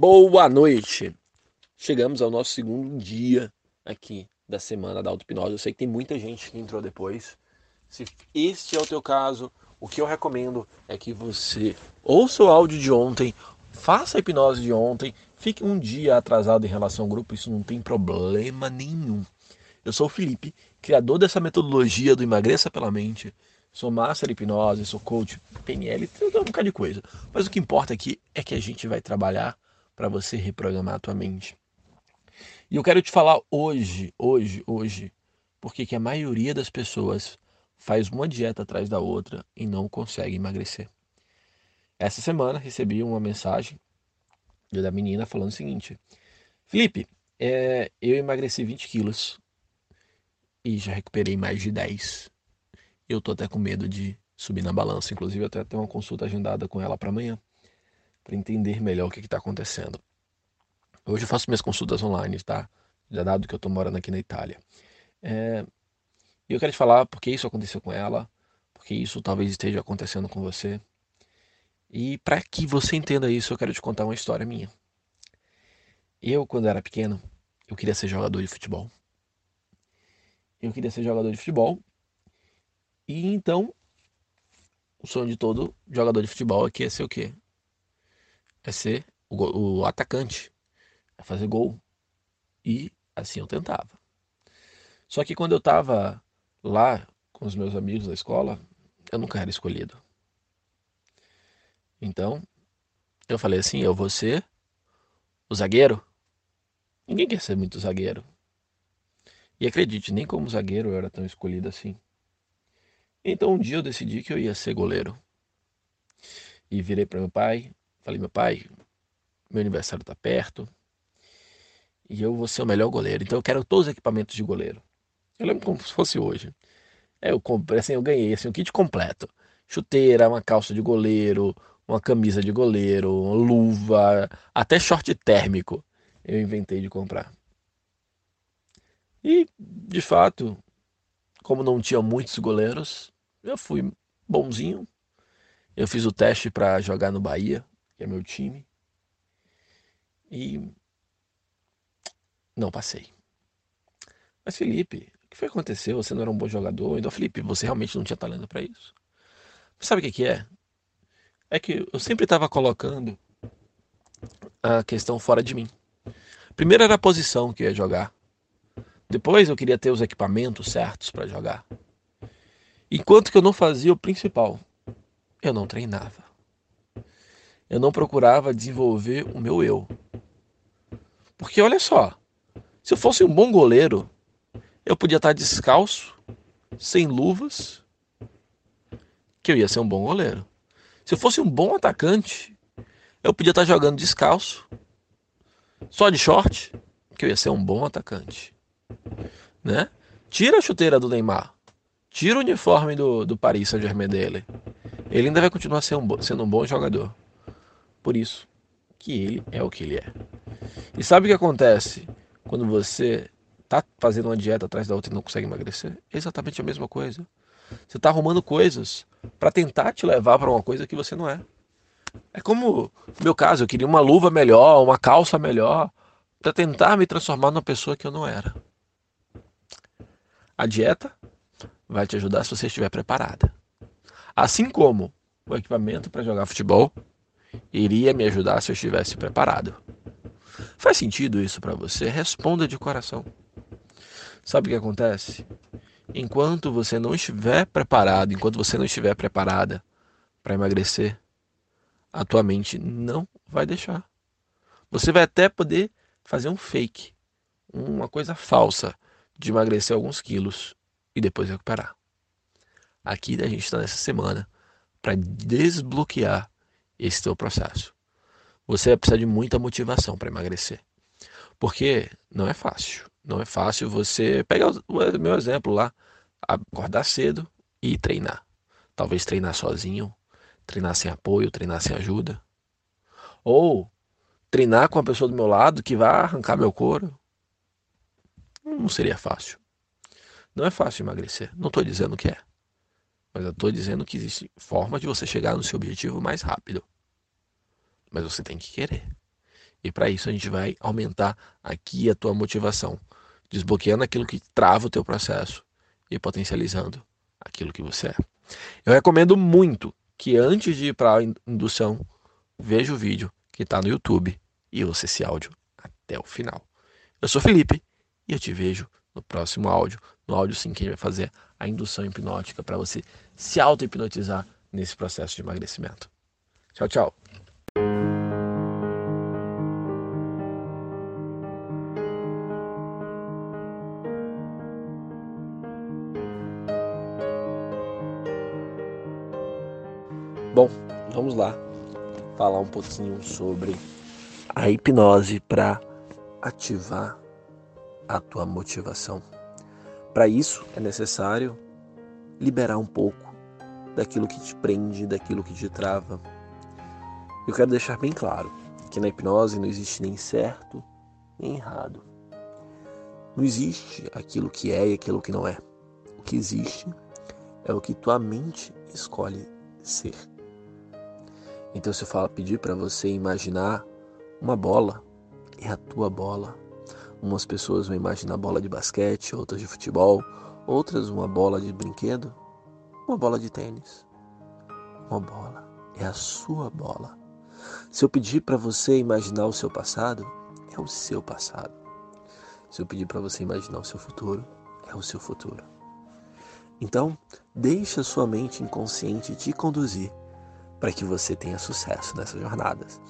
Boa noite! Chegamos ao nosso segundo dia aqui da semana da auto-hipnose. Eu sei que tem muita gente que entrou depois. Se este é o teu caso, o que eu recomendo é que você ouça o áudio de ontem, faça a hipnose de ontem, fique um dia atrasado em relação ao grupo, isso não tem problema nenhum. Eu sou o Felipe, criador dessa metodologia do Emagreça pela Mente. Sou master hipnose, sou coach, PNL, um bocado de coisa. Mas o que importa aqui é que a gente vai trabalhar para você reprogramar a tua mente. E eu quero te falar hoje, hoje, hoje, porque que a maioria das pessoas faz uma dieta atrás da outra e não consegue emagrecer. Essa semana recebi uma mensagem da menina falando o seguinte: Felipe, é, eu emagreci 20 quilos e já recuperei mais de 10. Eu tô até com medo de subir na balança. Inclusive, eu até tenho uma consulta agendada com ela para amanhã, para entender melhor o que está acontecendo. Hoje eu faço minhas consultas online, tá? Já dado que eu tô morando aqui na Itália. É, eu quero te falar porque isso aconteceu com ela, porque isso talvez esteja acontecendo com você. E para que você entenda isso, eu quero te contar uma história minha. Eu, quando era pequeno, eu queria ser jogador de futebol. Eu queria ser jogador de futebol. E então, o sonho de todo jogador de futebol aqui é ser o quê? É ser o, o atacante, é fazer gol. E assim eu tentava. Só que quando eu estava lá com os meus amigos da escola, eu nunca era escolhido. Então, eu falei assim: eu vou ser o zagueiro. Ninguém quer ser muito zagueiro. E acredite, nem como zagueiro eu era tão escolhido assim. Então um dia eu decidi que eu ia ser goleiro. E virei para meu pai, falei: meu pai, meu aniversário está perto e eu vou ser o melhor goleiro. Então eu quero todos os equipamentos de goleiro. Eu lembro como se fosse hoje. É, eu comprei, assim, eu ganhei assim, um kit completo. Chuteira, uma calça de goleiro, uma camisa de goleiro, luva, até short térmico eu inventei de comprar. E, de fato, como não tinha muitos goleiros, eu fui bonzinho. Eu fiz o teste para jogar no Bahia, que é meu time. E não passei. Mas Felipe, que foi que aconteceu? Você não era um bom jogador? Então, Felipe, você realmente não tinha talento para isso? Sabe o que, que é? É que eu sempre estava colocando a questão fora de mim. Primeiro era a posição que eu ia jogar. Depois eu queria ter os equipamentos certos para jogar. Enquanto que eu não fazia o principal, eu não treinava. Eu não procurava desenvolver o meu eu. Porque olha só, se eu fosse um bom goleiro, eu podia estar descalço, sem luvas, que eu ia ser um bom goleiro. Se eu fosse um bom atacante, eu podia estar jogando descalço, só de short, que eu ia ser um bom atacante. Né? Tira a chuteira do Neymar, tira o uniforme do, do Paris Saint-Germain dele. Ele ainda vai continuar sendo um, bom, sendo um bom jogador. Por isso que ele é o que ele é. E sabe o que acontece quando você tá fazendo uma dieta atrás da outra e não consegue emagrecer, é exatamente a mesma coisa. Você está arrumando coisas para tentar te levar para uma coisa que você não é. É como no meu caso, eu queria uma luva melhor, uma calça melhor, para tentar me transformar numa pessoa que eu não era. A dieta vai te ajudar se você estiver preparada. Assim como o equipamento para jogar futebol iria me ajudar se eu estivesse preparado. Faz sentido isso para você? Responda de coração. Sabe o que acontece? Enquanto você não estiver preparado, enquanto você não estiver preparada para emagrecer, a tua mente não vai deixar. Você vai até poder fazer um fake, uma coisa falsa de emagrecer alguns quilos e depois recuperar. Aqui a gente está nessa semana para desbloquear esse teu processo você vai precisar de muita motivação para emagrecer. Porque não é fácil. Não é fácil você pegar o meu exemplo lá, acordar cedo e treinar. Talvez treinar sozinho, treinar sem apoio, treinar sem ajuda. Ou treinar com a pessoa do meu lado que vai arrancar meu couro. Não seria fácil. Não é fácil emagrecer. Não estou dizendo que é. Mas eu estou dizendo que existe forma de você chegar no seu objetivo mais rápido mas você tem que querer. E para isso a gente vai aumentar aqui a tua motivação, desbloqueando aquilo que trava o teu processo e potencializando aquilo que você é. Eu recomendo muito que antes de ir para a indução, veja o vídeo que está no YouTube e ouça esse áudio até o final. Eu sou Felipe e eu te vejo no próximo áudio. No áudio sim que a gente vai fazer a indução hipnótica para você se auto-hipnotizar nesse processo de emagrecimento. Tchau, tchau. Bom, vamos lá falar um pouquinho sobre a hipnose para ativar a tua motivação. Para isso é necessário liberar um pouco daquilo que te prende, daquilo que te trava. Eu quero deixar bem claro que na hipnose não existe nem certo nem errado. Não existe aquilo que é e aquilo que não é. O que existe é o que tua mente escolhe ser. Então, se eu falo, pedir para você imaginar uma bola, é a tua bola. Umas pessoas vão imaginar bola de basquete, outras de futebol, outras uma bola de brinquedo, uma bola de tênis. Uma bola é a sua bola. Se eu pedir para você imaginar o seu passado, é o seu passado. Se eu pedir para você imaginar o seu futuro, é o seu futuro. Então, deixe a sua mente inconsciente te conduzir para que você tenha sucesso nessas jornadas.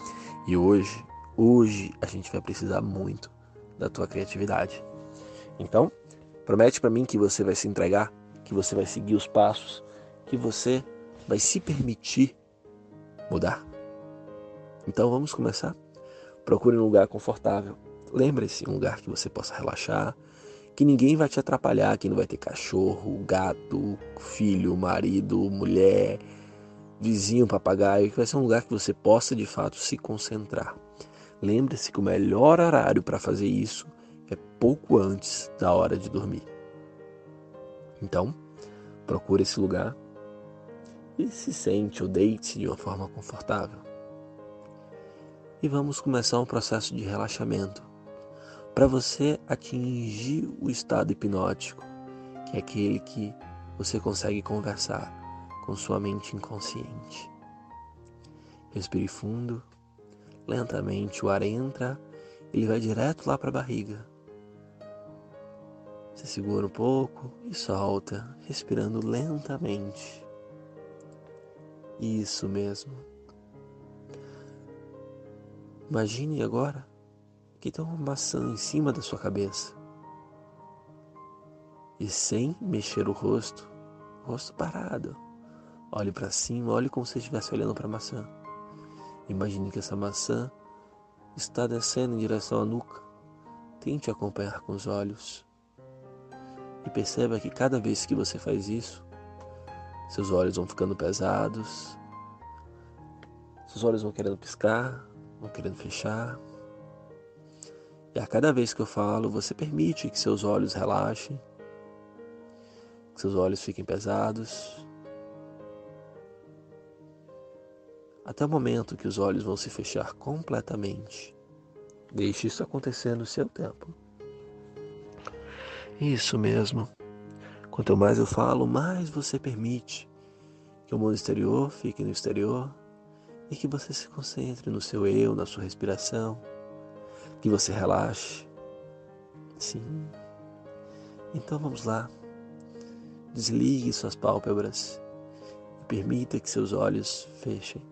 E hoje, hoje a gente vai precisar muito da tua criatividade. Então, promete para mim que você vai se entregar, que você vai seguir os passos, que você vai se permitir mudar. Então vamos começar? Procure um lugar confortável. Lembre-se, um lugar que você possa relaxar, que ninguém vai te atrapalhar, que não vai ter cachorro, gato, filho, marido, mulher, vizinho, papagaio, que vai ser um lugar que você possa de fato se concentrar. Lembre-se que o melhor horário para fazer isso é pouco antes da hora de dormir. Então, procure esse lugar e se sente ou deite de uma forma confortável. E vamos começar um processo de relaxamento para você atingir o estado hipnótico, que é aquele que você consegue conversar com sua mente inconsciente. Respire fundo, lentamente o ar entra, ele vai direto lá para a barriga. Você segura um pouco e solta, respirando lentamente. Isso mesmo. Imagine agora que tem uma maçã em cima da sua cabeça. E sem mexer o rosto, rosto parado, Olhe para cima, olhe como se estivesse olhando para a maçã. Imagine que essa maçã está descendo em direção à nuca. Tente acompanhar com os olhos. E perceba que cada vez que você faz isso, seus olhos vão ficando pesados, seus olhos vão querendo piscar, vão querendo fechar. E a cada vez que eu falo, você permite que seus olhos relaxem, que seus olhos fiquem pesados até o momento que os olhos vão se fechar completamente. Deixe isso acontecer no seu tempo. Isso mesmo. Quanto mais eu falo, mais você permite que o mundo exterior fique no exterior e que você se concentre no seu eu, na sua respiração, que você relaxe. Sim. Então vamos lá. Desligue suas pálpebras e permita que seus olhos fechem.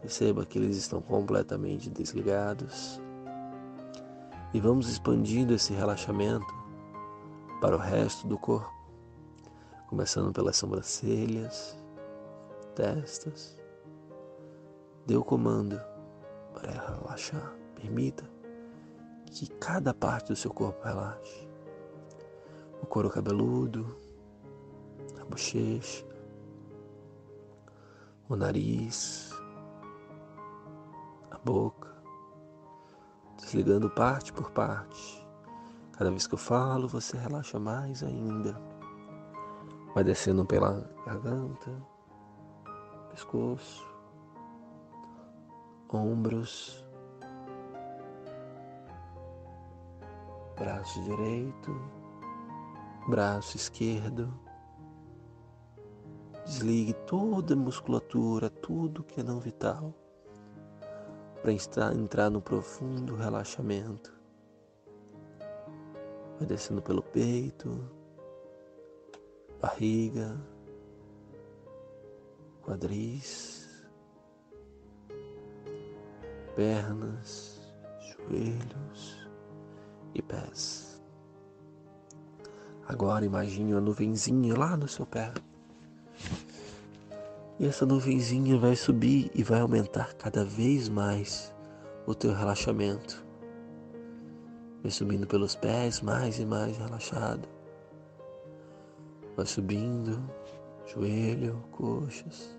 Perceba que eles estão completamente desligados. E vamos expandindo esse relaxamento para o resto do corpo, começando pelas sobrancelhas, testas. Dê o comando para relaxar. Permita que cada parte do seu corpo relaxe. O couro cabeludo, a bochecha, o nariz, boca, desligando parte por parte. Cada vez que eu falo, você relaxa mais ainda. Vai descendo pela garganta, pescoço, ombros, braço direito, braço esquerdo. Desligue toda a musculatura, tudo que é não vital, para entrar no profundo relaxamento. Vai descendo pelo peito, barriga, quadris, pernas, joelhos e pés. Agora imagine uma nuvenzinha lá no seu pé. E essa nuvenzinha vai subir e vai aumentar cada vez mais o teu relaxamento. Vai subindo pelos pés, mais e mais relaxado. Vai subindo, joelho, coxas,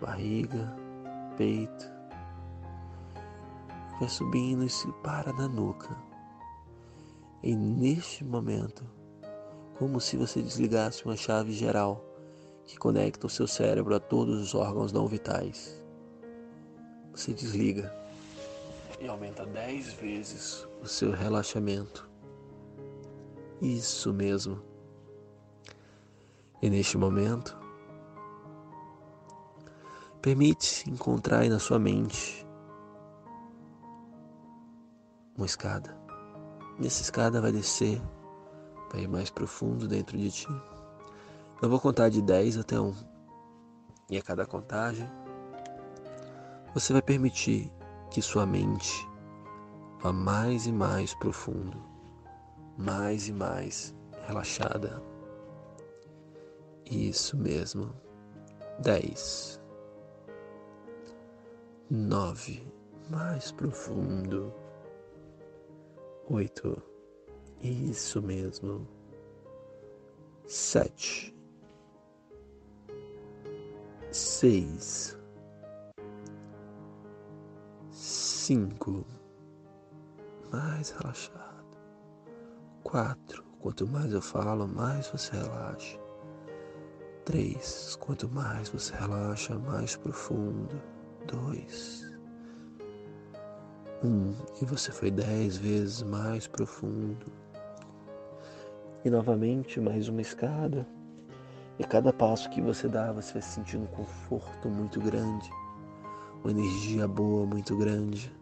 barriga, peito. Vai subindo e se para na nuca. E neste momento, como se você desligasse uma chave geral que conecta o seu cérebro a todos os órgãos não vitais. Você desliga e aumenta dez vezes o seu relaxamento. Isso mesmo. E neste momento, permite-se encontrar aí na sua mente uma escada. Nessa escada vai descer, vai ir mais profundo dentro de ti. Eu vou contar de 10 até 1. E a cada contagem, você vai permitir que sua mente vá mais e mais profundo, mais e mais relaxada. Isso mesmo. 10. 9. Mais profundo. 8. Isso mesmo. Sete seis, cinco, mais relaxado, quatro. Quanto mais eu falo, mais você relaxa. Três. Quanto mais você relaxa, mais profundo. Dois. Um. E você foi dez vezes mais profundo. E novamente mais uma escada. E cada passo que você dá, você vai sentir um conforto muito grande, uma energia boa muito grande.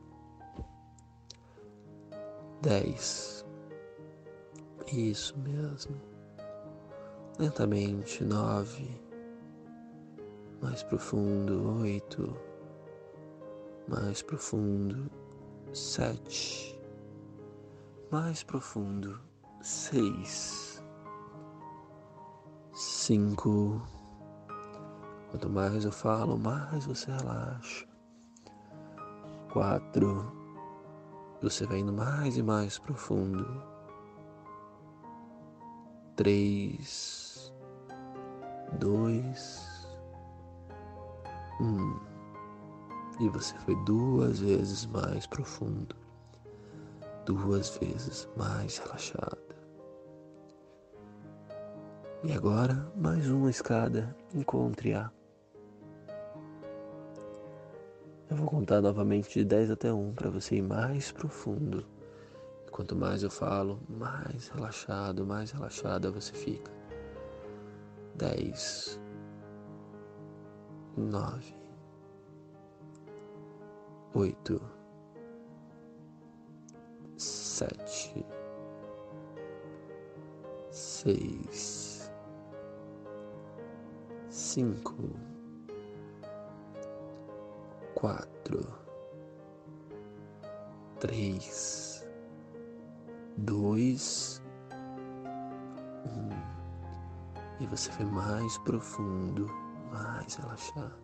Dez. Isso mesmo. Lentamente, nove. Mais profundo, oito. Mais profundo, sete. Mais profundo, seis cinco. Quanto mais eu falo, mais você relaxa. Quatro. Você vai indo mais e mais profundo. Três. Dois. Um. E você foi duas vezes mais profundo. Duas vezes mais relaxado. E agora, mais uma escada. Encontre-a. Eu vou contar novamente de 10 até 1 para você ir mais profundo. E quanto mais eu falo, mais relaxado, mais relaxada você fica. 10, 9, 8, 7, 6, cinco, quatro, três, dois, um, e você foi mais profundo, mais relaxado.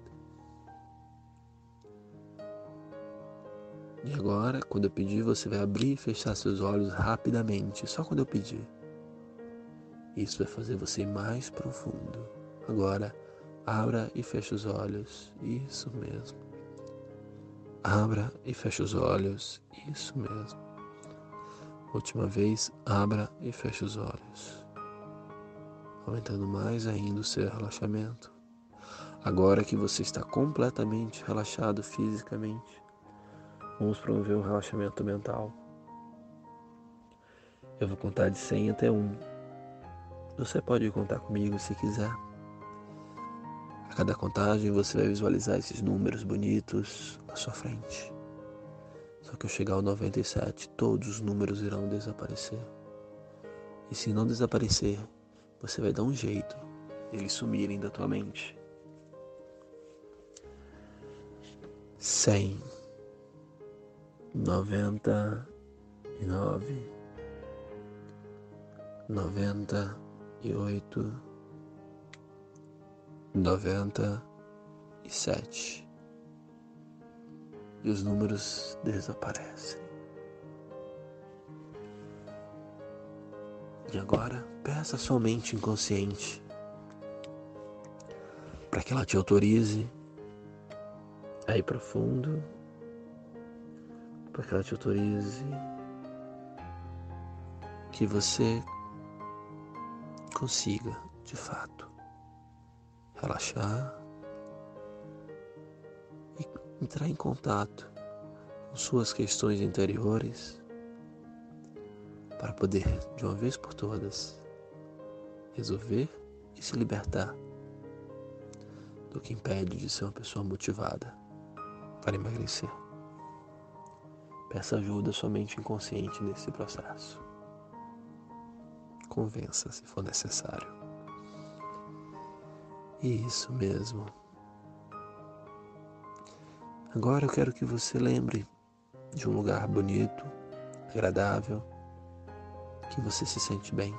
E agora, quando eu pedir, você vai abrir e fechar seus olhos rapidamente, só quando eu pedir. Isso vai fazer você mais profundo. Agora, Abra e feche os olhos. Isso mesmo. Abra e feche os olhos. Isso mesmo. Última vez, abra e feche os olhos. Aumentando mais ainda o seu relaxamento. Agora que você está completamente relaxado fisicamente, vamos promover um relaxamento mental. Eu vou contar de 100 até 1. Você pode contar comigo se quiser. A cada contagem você vai visualizar esses números bonitos à sua frente. Só que ao chegar ao 97, todos os números irão desaparecer. E se não desaparecer, você vai dar um jeito de eles sumirem da tua mente. 100 99 noventa e oito, noventa e sete. E os números desaparecem. E agora, peça a sua mente inconsciente para que ela te autorize a ir profundo, para que ela te autorize que você consiga, de fato, relaxar e entrar em contato com suas questões interiores para poder, de uma vez por todas, resolver e se libertar do que impede de ser uma pessoa motivada para emagrecer. Peça ajuda somente inconsciente nesse processo convença se for necessário. Isso mesmo. Agora eu quero que você lembre de um lugar bonito, agradável, que você se sente bem.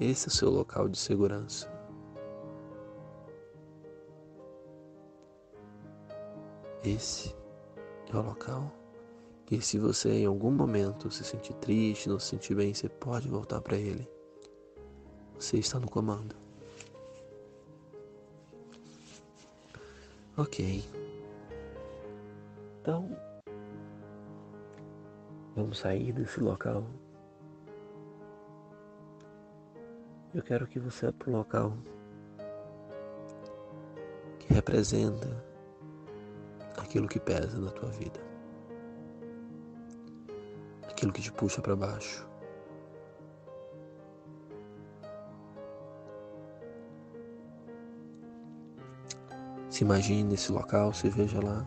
Esse é o seu local de segurança. Esse é o local e se você em algum momento se sentir triste, não se sentir bem, você pode voltar para Ele. Você está no comando. Ok. Então, vamos sair desse local. Eu quero que você vá para um local que representa aquilo que pesa na tua vida aquilo que te puxa para baixo. Imagine nesse local, se veja lá.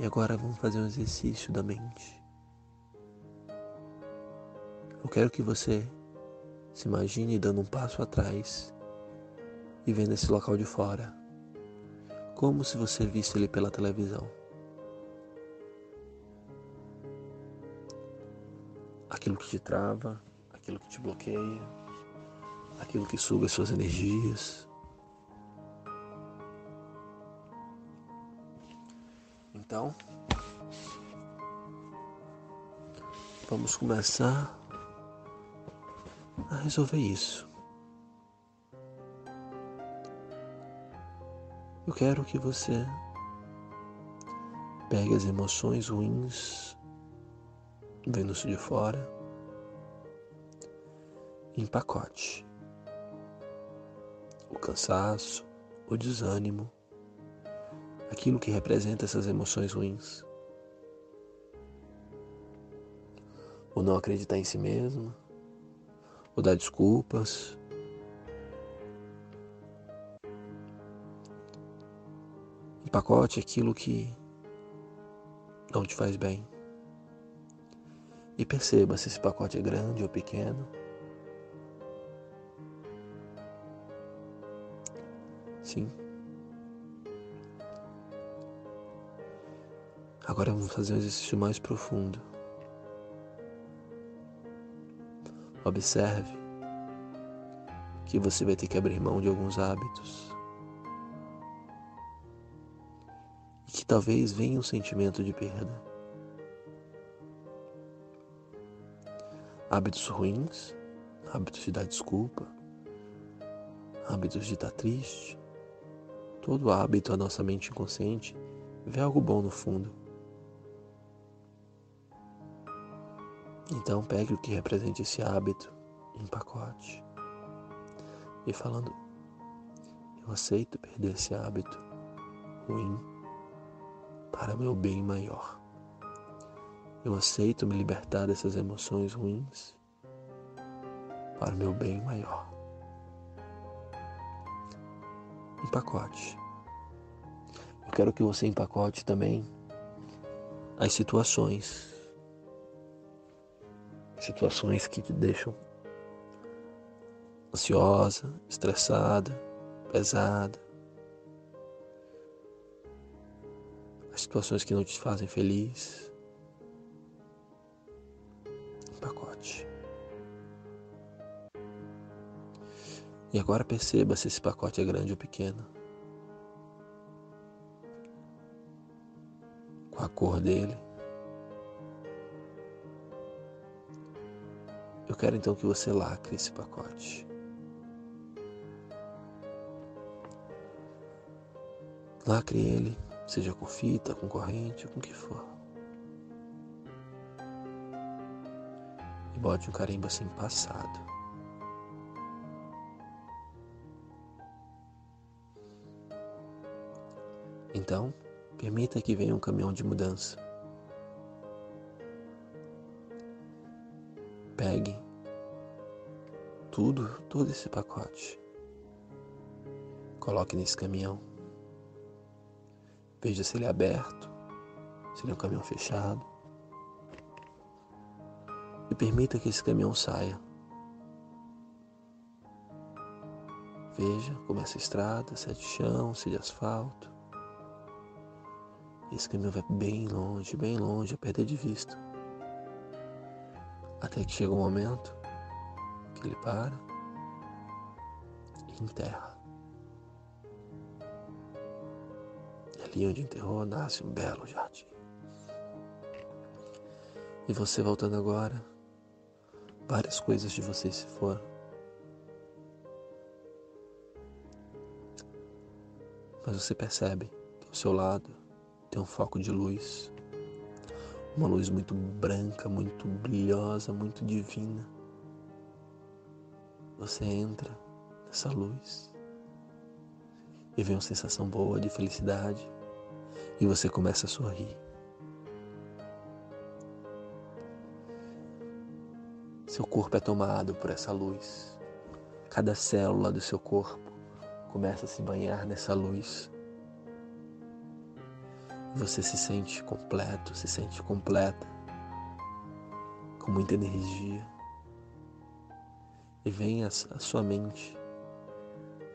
E agora vamos fazer um exercício da mente. Eu quero que você se imagine dando um passo atrás e vendo esse local de fora, como se você visse ele pela televisão. aquilo que te trava, aquilo que te bloqueia, aquilo que suga as suas energias. Então, vamos começar a resolver isso. Eu quero que você pegue as emoções ruins vendo-se de fora, em pacote. O cansaço, o desânimo, aquilo que representa essas emoções ruins. O não acreditar em si mesmo, o dar desculpas. Em pacote aquilo que não te faz bem. E perceba se esse pacote é grande ou pequeno. Sim. Agora vamos fazer um exercício mais profundo. Observe que você vai ter que abrir mão de alguns hábitos. E que talvez venha um sentimento de perda. hábitos ruins, hábitos de dar desculpa, hábitos de estar triste. Todo hábito, a nossa mente inconsciente, vê algo bom no fundo. Então pegue o que representa esse hábito em pacote e falando: Eu aceito perder esse hábito ruim para meu bem maior. Eu aceito me libertar dessas emoções ruins para meu bem maior. Empacote. Eu quero que você empacote também as situações. Situações que te deixam ansiosa, estressada, pesada. As situações que não te fazem feliz. Pacote. E agora perceba se esse pacote é grande ou pequeno. Com a cor dele. Eu quero então que você lacre esse pacote. Lacre ele, seja com fita, com corrente, com o que for. E bote um carimbo assim passado. Então, permita que venha um caminhão de mudança. Pegue tudo, todo esse pacote. Coloque nesse caminhão. Veja se ele é aberto, se ele é um caminhão fechado. E permita que esse caminhão saia. Veja como essa estrada, se é de chão, se é de asfalto. Esse caminhão vai bem longe, bem longe, a perder de vista. Até que chega um momento que ele para e enterra. ali onde enterrou nasce um belo jardim. E você voltando agora, várias coisas de você se foram. Mas você percebe que ao seu lado tem um foco de luz, uma luz muito branca, muito brilhosa, muito divina. Você entra nessa luz e vem uma sensação boa de felicidade, e você começa a sorrir. Seu corpo é tomado por essa luz. Cada célula do seu corpo começa a se banhar nessa luz. Você se sente completo, se sente completa, com muita energia. E vem à sua mente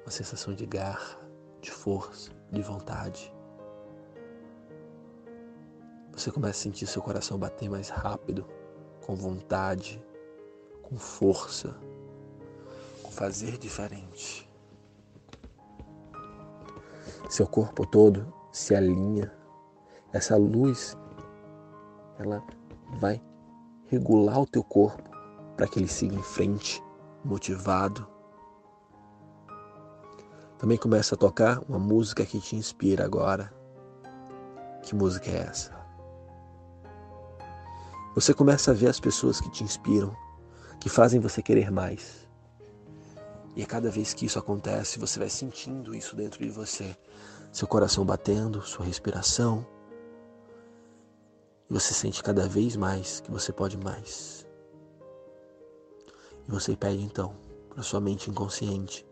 uma sensação de garra, de força, de vontade. Você começa a sentir seu coração bater mais rápido, com vontade, com força, com fazer diferente. Seu corpo todo se alinha. Essa luz, ela vai regular o teu corpo para que ele siga em frente, motivado. Também começa a tocar uma música que te inspira agora. Que música é essa? Você começa a ver as pessoas que te inspiram, que fazem você querer mais. E a cada vez que isso acontece, você vai sentindo isso dentro de você, seu coração batendo, sua respiração. E você sente cada vez mais que você pode mais. E você pede então para sua mente inconsciente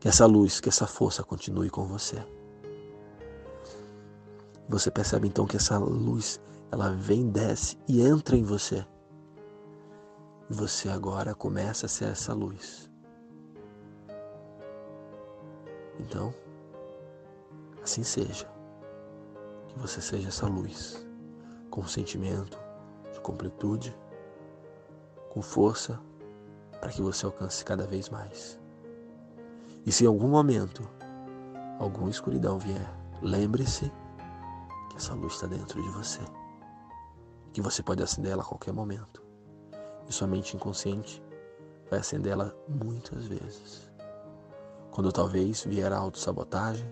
que essa luz, que essa força continue com você. Você percebe então que essa luz ela vem, desce e entra em você. E você agora começa a ser essa luz. Então, assim seja. Que você seja essa luz, com sentimento de completude, com força, para que você alcance cada vez mais. E se em algum momento alguma escuridão vier, lembre-se que essa luz está dentro de você que você pode acender ela a qualquer momento. E sua mente inconsciente vai acender ela muitas vezes. Quando talvez vier a autossabotagem,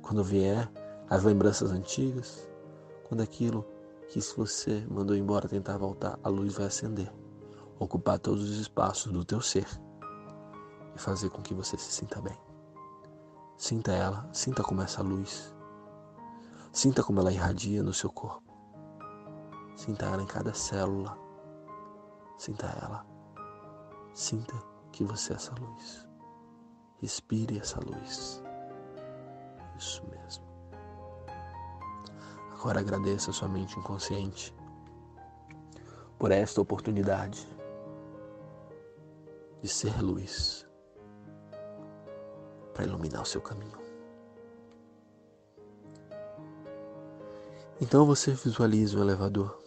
quando vier as lembranças antigas, quando aquilo que se você mandou embora tentar voltar, a luz vai acender, ocupar todos os espaços do teu ser e fazer com que você se sinta bem. Sinta ela, sinta como essa luz. Sinta como ela irradia no seu corpo. Sinta ela em cada célula. Sinta ela. Sinta que você é essa luz. Respire essa luz. Isso mesmo. Agora agradeça a sua mente inconsciente por esta oportunidade de ser luz para iluminar o seu caminho. Então você visualiza um elevador.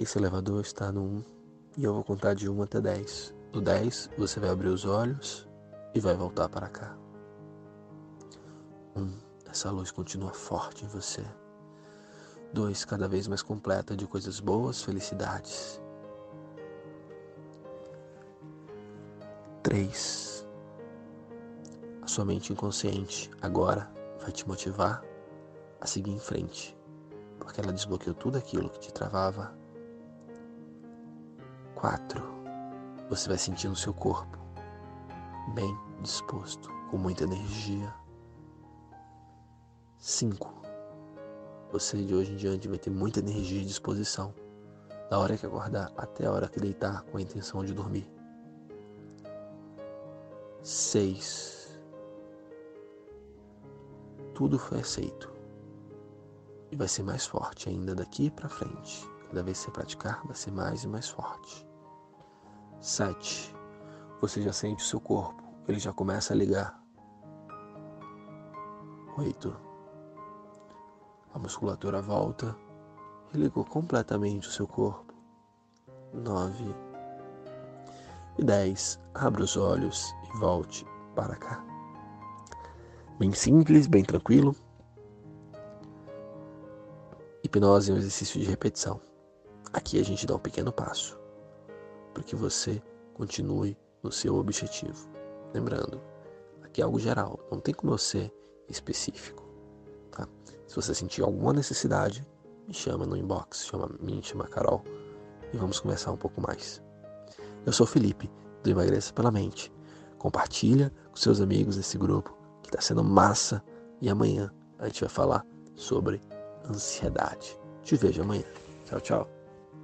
Esse elevador está no 1 e eu vou contar de 1 até 10. No 10 você vai abrir os olhos e vai voltar para cá. 1. Essa luz continua forte em você. 2. Cada vez mais completa de coisas boas, felicidades. 3. A sua mente inconsciente agora vai te motivar a seguir em frente, porque ela desbloqueou tudo aquilo que te travava. 4. Você vai sentir no seu corpo bem disposto, com muita energia. 5. Você de hoje em diante vai ter muita energia e disposição, da hora que acordar até a hora que deitar com a intenção de dormir seis. Tudo foi aceito. E vai ser mais forte ainda daqui para frente. Cada vez que você praticar, vai ser mais e mais forte. Sete. Você já sente o seu corpo, ele já começa a ligar. Oito. A musculatura volta e ligou completamente o seu corpo. Nove e 10. Abra os olhos e volte para cá. Bem simples, bem tranquilo. Hipnose é um exercício de repetição. Aqui a gente dá um pequeno passo para que você continue no seu objetivo. Lembrando, aqui é algo geral, não tem como eu ser específico. Se você sentir alguma necessidade, me chama no inbox, chama me chama Carol e vamos conversar um pouco mais. Eu sou Felipe, do Emagreça pela Mente. Compartilha com seus amigos esse grupo que está sendo massa. E amanhã a gente vai falar sobre ansiedade. Te vejo amanhã. Tchau, tchau.